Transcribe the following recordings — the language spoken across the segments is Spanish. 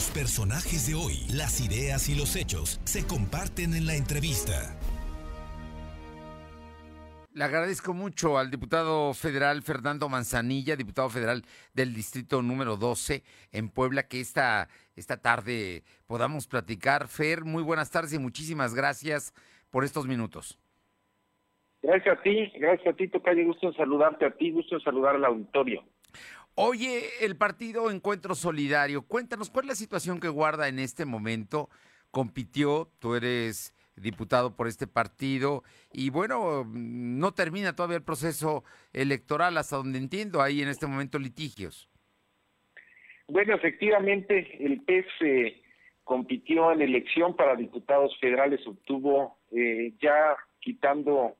Los personajes de hoy, las ideas y los hechos se comparten en la entrevista. Le agradezco mucho al diputado federal Fernando Manzanilla, diputado federal del distrito número 12 en Puebla, que esta, esta tarde podamos platicar. Fer, muy buenas tardes y muchísimas gracias por estos minutos. Gracias a ti, gracias a ti, Tocayo. Gusto en saludarte a ti, gusto en saludar al auditorio. Oye, el partido Encuentro Solidario, cuéntanos cuál es la situación que guarda en este momento. Compitió, tú eres diputado por este partido y bueno, no termina todavía el proceso electoral hasta donde entiendo, hay en este momento litigios. Bueno, efectivamente, el PES eh, compitió en elección para diputados federales, obtuvo eh, ya quitando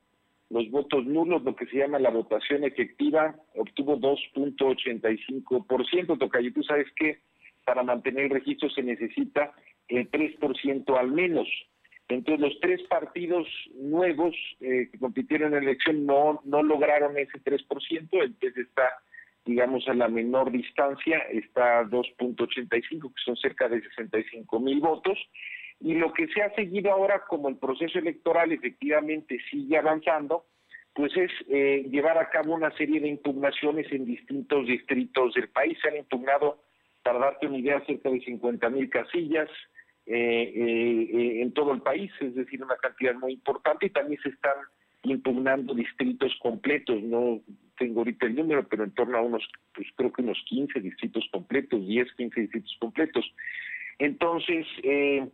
los votos nulos, lo que se llama la votación efectiva, obtuvo 2.85%, Tocayo, tú sabes que para mantener el registro se necesita el 3% al menos. Entonces los tres partidos nuevos eh, que compitieron en la elección no, no lograron ese 3%, entonces está, digamos, a la menor distancia, está 2.85, que son cerca de 65 mil votos, y lo que se ha seguido ahora, como el proceso electoral efectivamente sigue avanzando, pues es eh, llevar a cabo una serie de impugnaciones en distintos distritos del país. Se han impugnado, para darte una idea, cerca de 50 mil casillas eh, eh, en todo el país, es decir, una cantidad muy importante, y también se están impugnando distritos completos, no tengo ahorita el número, pero en torno a unos, pues creo que unos 15 distritos completos, 10, 15 distritos completos. Entonces, eh,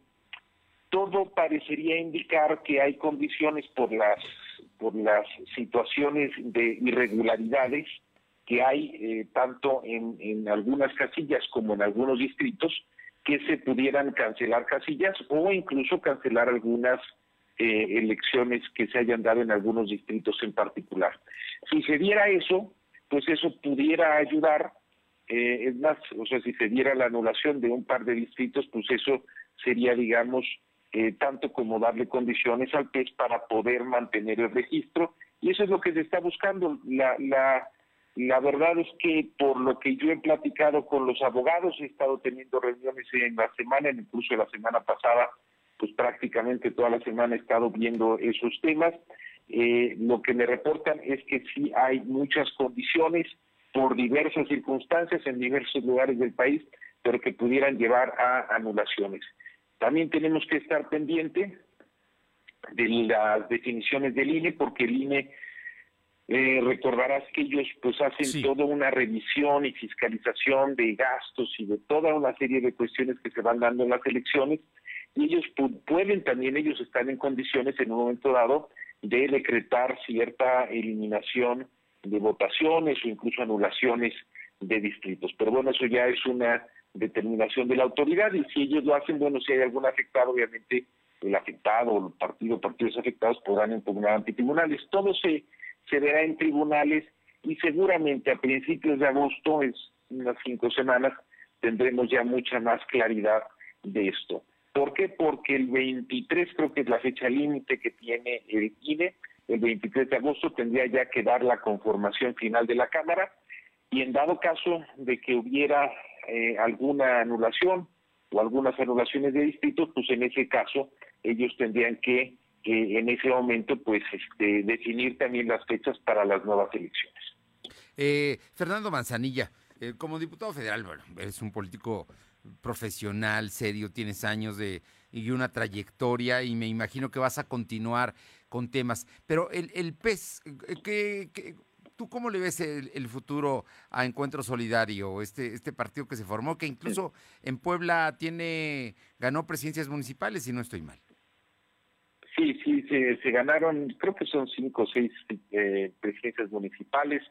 todo parecería indicar que hay condiciones por las por las situaciones de irregularidades que hay eh, tanto en, en algunas casillas como en algunos distritos que se pudieran cancelar casillas o incluso cancelar algunas eh, elecciones que se hayan dado en algunos distritos en particular. Si se diera eso, pues eso pudiera ayudar, eh, es más, o sea, si se diera la anulación de un par de distritos, pues eso sería, digamos, eh, tanto como darle condiciones al PES para poder mantener el registro. Y eso es lo que se está buscando. La, la, la verdad es que por lo que yo he platicado con los abogados, he estado teniendo reuniones en la semana, incluso la semana pasada, pues prácticamente toda la semana he estado viendo esos temas. Eh, lo que me reportan es que sí hay muchas condiciones por diversas circunstancias en diversos lugares del país, pero que pudieran llevar a anulaciones. También tenemos que estar pendiente de las definiciones del INE, porque el INE eh, recordarás que ellos pues hacen toda una revisión y fiscalización de gastos y de toda una serie de cuestiones que se van dando en las elecciones y ellos pueden también ellos están en condiciones en un momento dado de decretar cierta eliminación de votaciones o incluso anulaciones de distritos. Pero bueno, eso ya es una determinación de la autoridad y si ellos lo hacen, bueno, si hay algún afectado, obviamente el afectado o el partido partidos afectados podrán impugnar ante tribunales. Todo se, se verá en tribunales y seguramente a principios de agosto, es unas cinco semanas, tendremos ya mucha más claridad de esto. ¿Por qué? Porque el 23 creo que es la fecha límite que tiene el INE, el 23 de agosto tendría ya que dar la conformación final de la Cámara y en dado caso de que hubiera eh, alguna anulación o algunas anulaciones de distritos, pues en ese caso ellos tendrían que en ese momento pues este, definir también las fechas para las nuevas elecciones. Eh, Fernando Manzanilla, eh, como diputado federal, bueno, eres un político profesional, serio, tienes años de y una trayectoria y me imagino que vas a continuar con temas. Pero el, el PES, ¿qué, qué ¿Tú cómo le ves el, futuro a Encuentro Solidario, este, este partido que se formó, que incluso en Puebla tiene, ganó presidencias municipales, si no estoy mal? Sí, sí, se, ganaron, creo que son cinco o seis eh, presidencias municipales,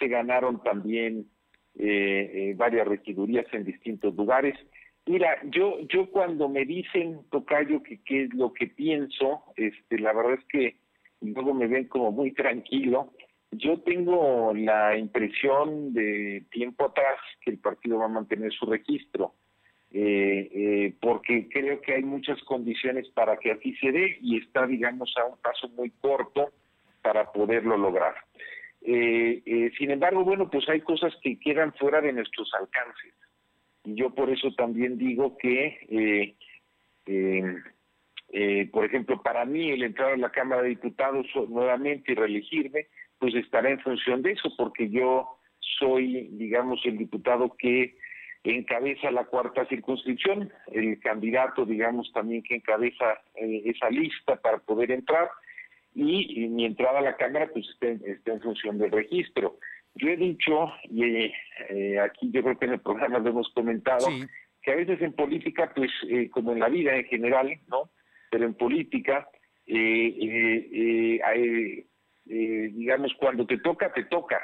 se ganaron también eh, eh, varias regidurías en distintos lugares. Mira, yo yo cuando me dicen, Tocayo, que qué es lo que pienso, este, la verdad es que luego me ven como muy tranquilo, yo tengo la impresión de tiempo atrás que el partido va a mantener su registro, eh, eh, porque creo que hay muchas condiciones para que así se dé y está, digamos, a un paso muy corto para poderlo lograr. Eh, sin embargo, bueno, pues hay cosas que quedan fuera de nuestros alcances. y yo por eso también digo que, eh, eh, eh, por ejemplo, para mí el entrar a la Cámara de Diputados nuevamente y reelegirme, pues estará en función de eso, porque yo soy, digamos, el diputado que encabeza la cuarta circunscripción, el candidato, digamos, también que encabeza esa lista para poder entrar, y, mi entrada a la Cámara pues está, en función del registro. Yo he dicho, y eh, aquí yo creo que en el programa lo hemos comentado, que a veces en política, pues eh, como en la vida en general, ¿no? Pero en política, eh, digamos, cuando te toca, te toca.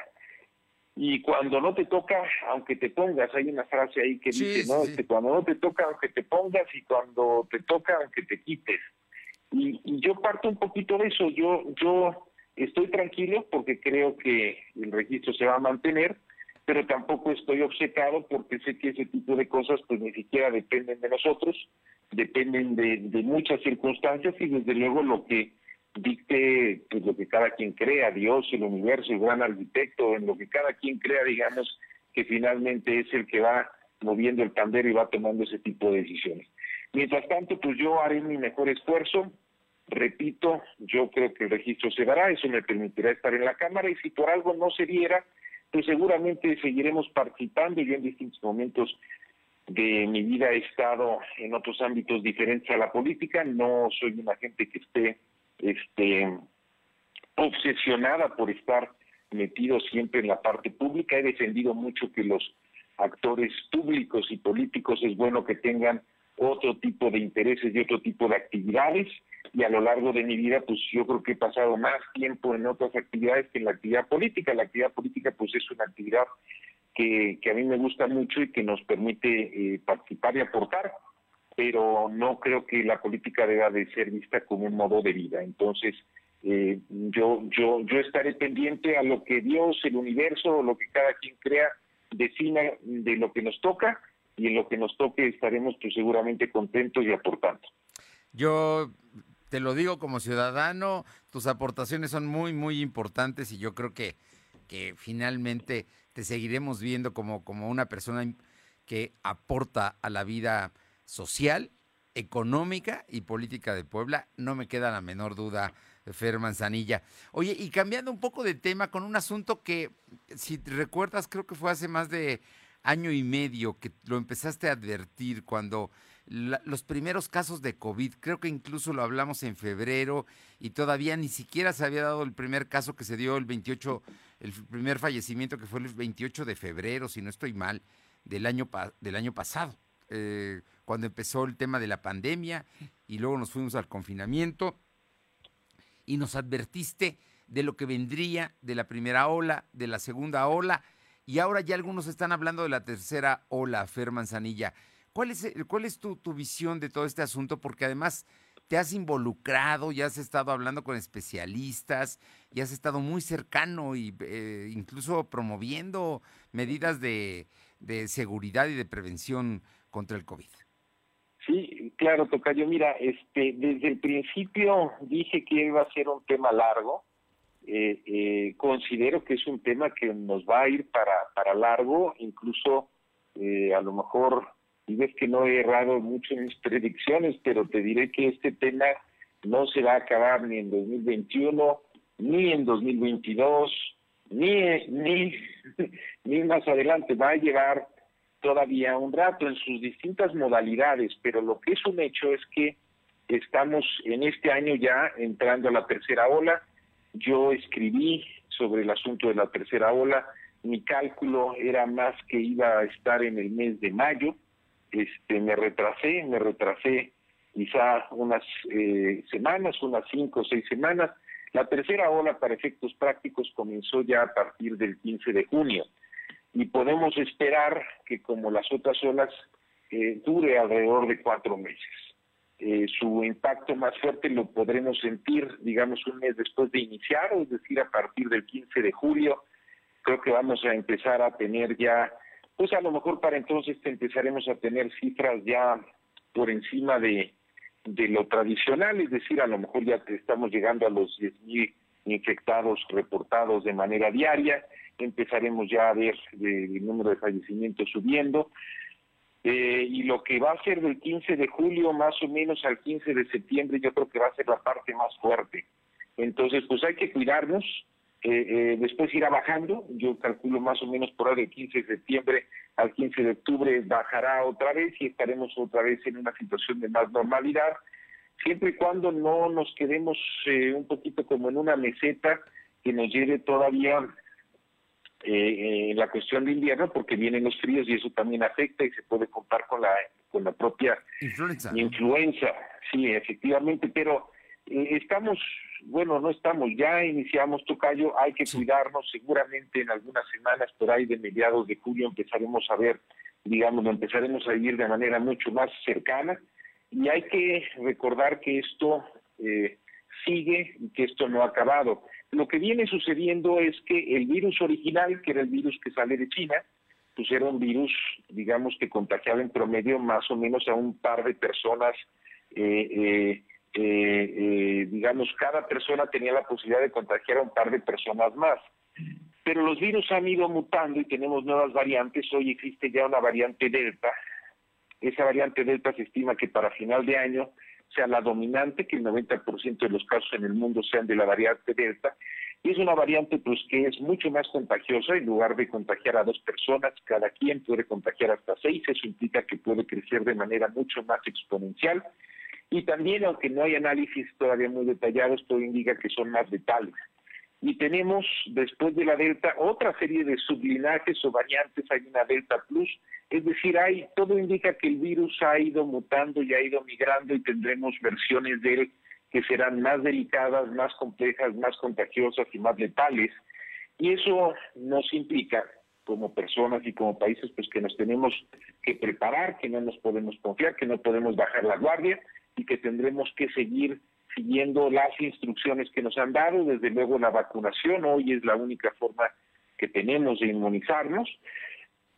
Y cuando no te toca, aunque te pongas, hay una frase ahí que dice, ¿no? Este, cuando no te toca, aunque te pongas, y cuando te toca, aunque te quites. Y, y yo parto un poquito de eso. Yo, yo Estoy tranquilo porque creo que el registro se va a mantener, pero tampoco estoy obcecado porque sé que ese tipo de cosas pues ni siquiera dependen de nosotros, dependen de, muchas circunstancias y desde luego lo que dicte pues lo que cada quien crea, Dios, el universo, el gran arquitecto, en lo que cada quien crea, digamos, que finalmente es el que va moviendo el pandero y va tomando ese tipo de decisiones. Mientras tanto, pues yo haré mi mejor esfuerzo, Repito, yo creo que el registro se dará, eso me permitirá estar en la Cámara y si por algo no se diera, pues seguramente seguiremos participando. Yo en distintos momentos de mi vida he estado en otros ámbitos diferentes a la política, no soy una gente que esté este, obsesionada por estar metido siempre en la parte pública, he defendido mucho que los actores públicos y políticos es bueno que tengan otro tipo de intereses y otro tipo de actividades y a lo largo de mi vida pues yo creo que he pasado más tiempo en otras actividades que en la actividad política. La actividad política pues es una actividad que, que a mí me gusta mucho y que nos permite eh, participar y aportar, pero no creo que la política deba de ser vista como un modo de vida. Entonces eh, yo, yo, yo estaré pendiente a lo que Dios, el universo lo que cada quien crea defina de lo que nos toca y en lo que nos toque estaremos pues, seguramente contentos y aportando. Yo te lo digo como ciudadano, tus aportaciones son muy, muy importantes y yo creo que, que finalmente te seguiremos viendo como, como una persona que aporta a la vida social, económica y política de Puebla. No me queda la menor duda, Fer Manzanilla. Oye, y cambiando un poco de tema con un asunto que, si te recuerdas, creo que fue hace más de año y medio que lo empezaste a advertir cuando los primeros casos de COVID, creo que incluso lo hablamos en febrero y todavía ni siquiera se había dado el primer caso que se dio el 28, el primer fallecimiento que fue el 28 de febrero, si no estoy mal, del año, del año pasado, eh, cuando empezó el tema de la pandemia y luego nos fuimos al confinamiento y nos advertiste de lo que vendría de la primera ola, de la segunda ola y ahora ya algunos están hablando de la tercera ola, Fer Manzanilla. ¿Cuál es, cuál es tu, visión de todo este asunto? Porque además te has involucrado, ya has estado hablando con especialistas, ya has estado muy cercano y eh, incluso promoviendo medidas de, seguridad y de prevención contra el COVID. Sí, claro, Tocayo. Mira, este, desde el principio dije que iba a ser un tema largo. Eh, eh, considero que es un tema que nos va a ir para, para largo, incluso a lo mejor y ves que no he errado mucho en mis predicciones, pero te diré que este tema no se va a acabar ni en 2021, ni en 2022, ni, ni, ni más adelante. Va a llevar todavía un rato en sus distintas modalidades, pero lo que es un hecho es que estamos en este año ya entrando a la tercera ola. Yo escribí sobre el asunto de la tercera ola. Mi cálculo era más que iba a estar en el mes de mayo este, me retrasé, me retrasé quizá unas eh, semanas, unas cinco o seis semanas. La tercera ola, para efectos prácticos, comenzó ya a partir del 15 de junio y podemos esperar que, como las otras olas, eh, dure alrededor de cuatro meses. Eh, su impacto más fuerte lo podremos sentir, digamos, un mes después de iniciar, es decir, a partir del 15 de julio. Creo que vamos a empezar a tener ya pues a lo mejor para entonces empezaremos a tener cifras ya por encima de, de lo tradicional, es decir, a lo mejor ya estamos llegando a los 10.000 infectados reportados de manera diaria, empezaremos ya a ver el número de fallecimientos subiendo. Eh, y lo que va a ser del 15 de julio más o menos al 15 de septiembre yo creo que va a ser la parte más fuerte. Entonces, pues hay que cuidarnos, eh, eh, después irá bajando, yo calculo más o menos por ahí del 15 de septiembre al 15 de octubre bajará otra vez y estaremos otra vez en una situación de más normalidad, siempre y cuando no nos quedemos un poquito como en una meseta que nos lleve todavía eh, en la cuestión de invierno porque vienen los fríos y eso también afecta y se puede contar con la con la propia influenza. Influenza, sí, efectivamente, pero eh, estamos, bueno, no estamos, ya iniciamos Tocayo, hay que cuidarnos, seguramente en algunas semanas por ahí de mediados de julio empezaremos a ver, digamos, lo empezaremos a vivir de manera mucho más cercana. Y hay que recordar que esto eh, sigue y que esto no ha acabado. Lo que viene sucediendo es que el virus original, que era el virus que sale de China, pues era un virus, digamos, que contagiaba en promedio más o menos a un par de personas. Eh, eh, eh, digamos, cada persona tenía la posibilidad de contagiar a un par de personas más. Pero los virus han ido mutando y tenemos nuevas variantes. Hoy existe ya una variante Delta. Esa variante Delta se estima que para final de año sea la dominante, que el 90% de los casos en el mundo sean de la variante Delta, y es una variante pues que es mucho más contagiosa, en lugar de contagiar a dos personas, cada quien puede contagiar hasta seis, eso implica que puede crecer de manera mucho más exponencial, y también, aunque no hay análisis todavía muy detallados, todo indica que son más letales y tenemos después de la delta otra serie de sublinajes o variantes, hay una delta plus, es decir, hay todo indica que el virus ha ido mutando y ha ido migrando y tendremos versiones de él que serán más delicadas, más complejas, más contagiosas y más letales. Y eso nos implica como personas y como países pues que nos tenemos que preparar, que no nos podemos confiar, que no podemos bajar la guardia y que tendremos que seguir siguiendo las instrucciones que nos han dado, desde luego la vacunación hoy es la única forma que tenemos de inmunizarnos,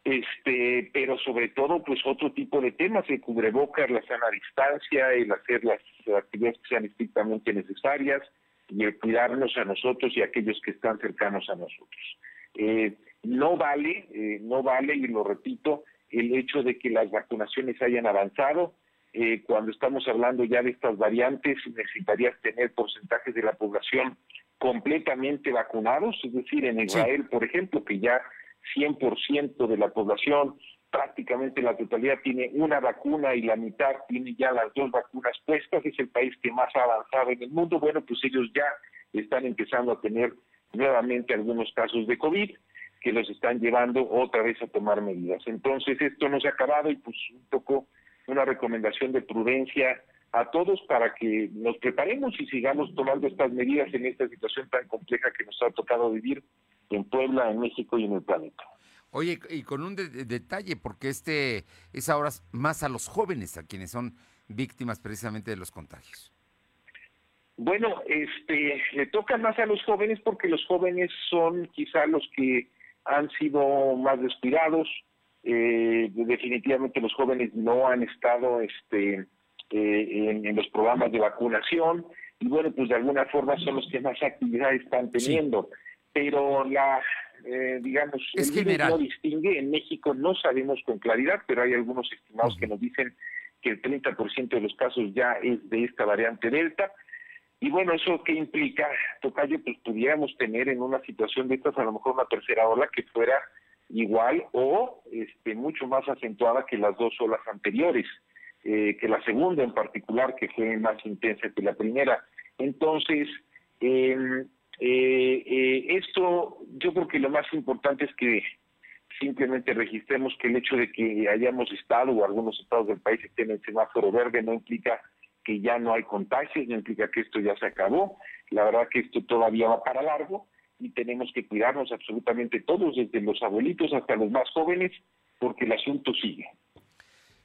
este, pero sobre todo pues otro tipo de temas, el cubrebocas, la sana distancia, el hacer las actividades que sean estrictamente necesarias y el cuidarnos a nosotros y a aquellos que están cercanos a nosotros. Eh, no vale, eh, no vale, y lo repito, el hecho de que las vacunaciones hayan avanzado, eh, cuando estamos hablando ya de estas variantes, necesitarías tener porcentajes de la población completamente vacunados, es decir, en Israel, por ejemplo, que ya 100% de la población, prácticamente la totalidad tiene una vacuna y la mitad tiene ya las dos vacunas puestas, es el país que más ha avanzado en el mundo, bueno, pues ellos ya están empezando a tener nuevamente algunos casos de COVID que los están llevando otra vez a tomar medidas. Entonces, esto no se ha acabado y pues un poco una recomendación de prudencia a todos para que nos preparemos y sigamos tomando estas medidas en esta situación tan compleja que nos ha tocado vivir en Puebla, en México y en el planeta. Oye, y con un detalle, porque este es ahora más a los jóvenes, a quienes son víctimas precisamente de los contagios. Bueno, este, le toca más a los jóvenes porque los jóvenes son quizá los que han sido más descuidados, eh, definitivamente los jóvenes no han estado este, eh, en, los programas de vacunación y bueno, pues de alguna forma son los que más actividad están teniendo. Pero la, eh, digamos, es el no distingue. En México no sabemos con claridad, pero hay algunos estimados que nos dicen que el 30% de los casos ya es de esta variante Delta. Y bueno, ¿eso qué implica, Tocayo? Pues pudiéramos tener en una situación de estas a lo mejor una tercera ola que fuera igual o este, mucho más acentuada que las dos olas anteriores, eh, que la segunda en particular, que fue más intensa que la primera. Entonces, em, eh, eh, esto yo creo que lo más importante es que simplemente registremos que el hecho de que hayamos estado o algunos estados del país estén en semáforo verde no implica que ya no hay contagios, no implica que esto ya se acabó. La verdad que esto todavía va para largo y tenemos que cuidarnos absolutamente todos, desde los abuelitos hasta los más jóvenes, porque el asunto sigue.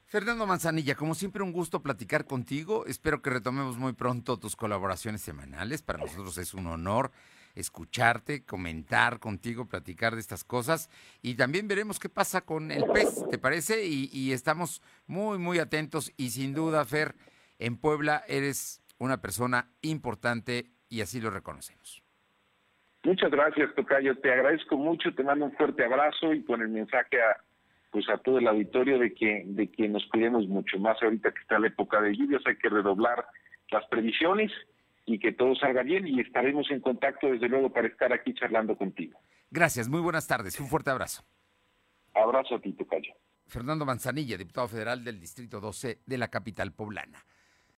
Fernando Manzanilla, como siempre un gusto platicar contigo. Espero que retomemos muy pronto tus colaboraciones semanales. Para nosotros es un honor escucharte, comentar contigo, platicar de estas cosas. Y también veremos qué pasa con el pez, ¿te parece? Y, y estamos muy, muy atentos. Y sin duda, Fer, en Puebla eres una persona importante y así lo reconocemos. Muchas gracias, Tocayo. Te agradezco mucho, te mando un fuerte abrazo y con el mensaje a, pues a todo el auditorio de que de que nos cuidemos mucho más ahorita que está la época de lluvias hay que redoblar las previsiones y que todo salga bien y estaremos en contacto desde luego para estar aquí charlando contigo. Gracias, muy buenas tardes, un fuerte abrazo. Abrazo a ti, Tocayo. Fernando Manzanilla, diputado federal del Distrito 12 de la capital poblana.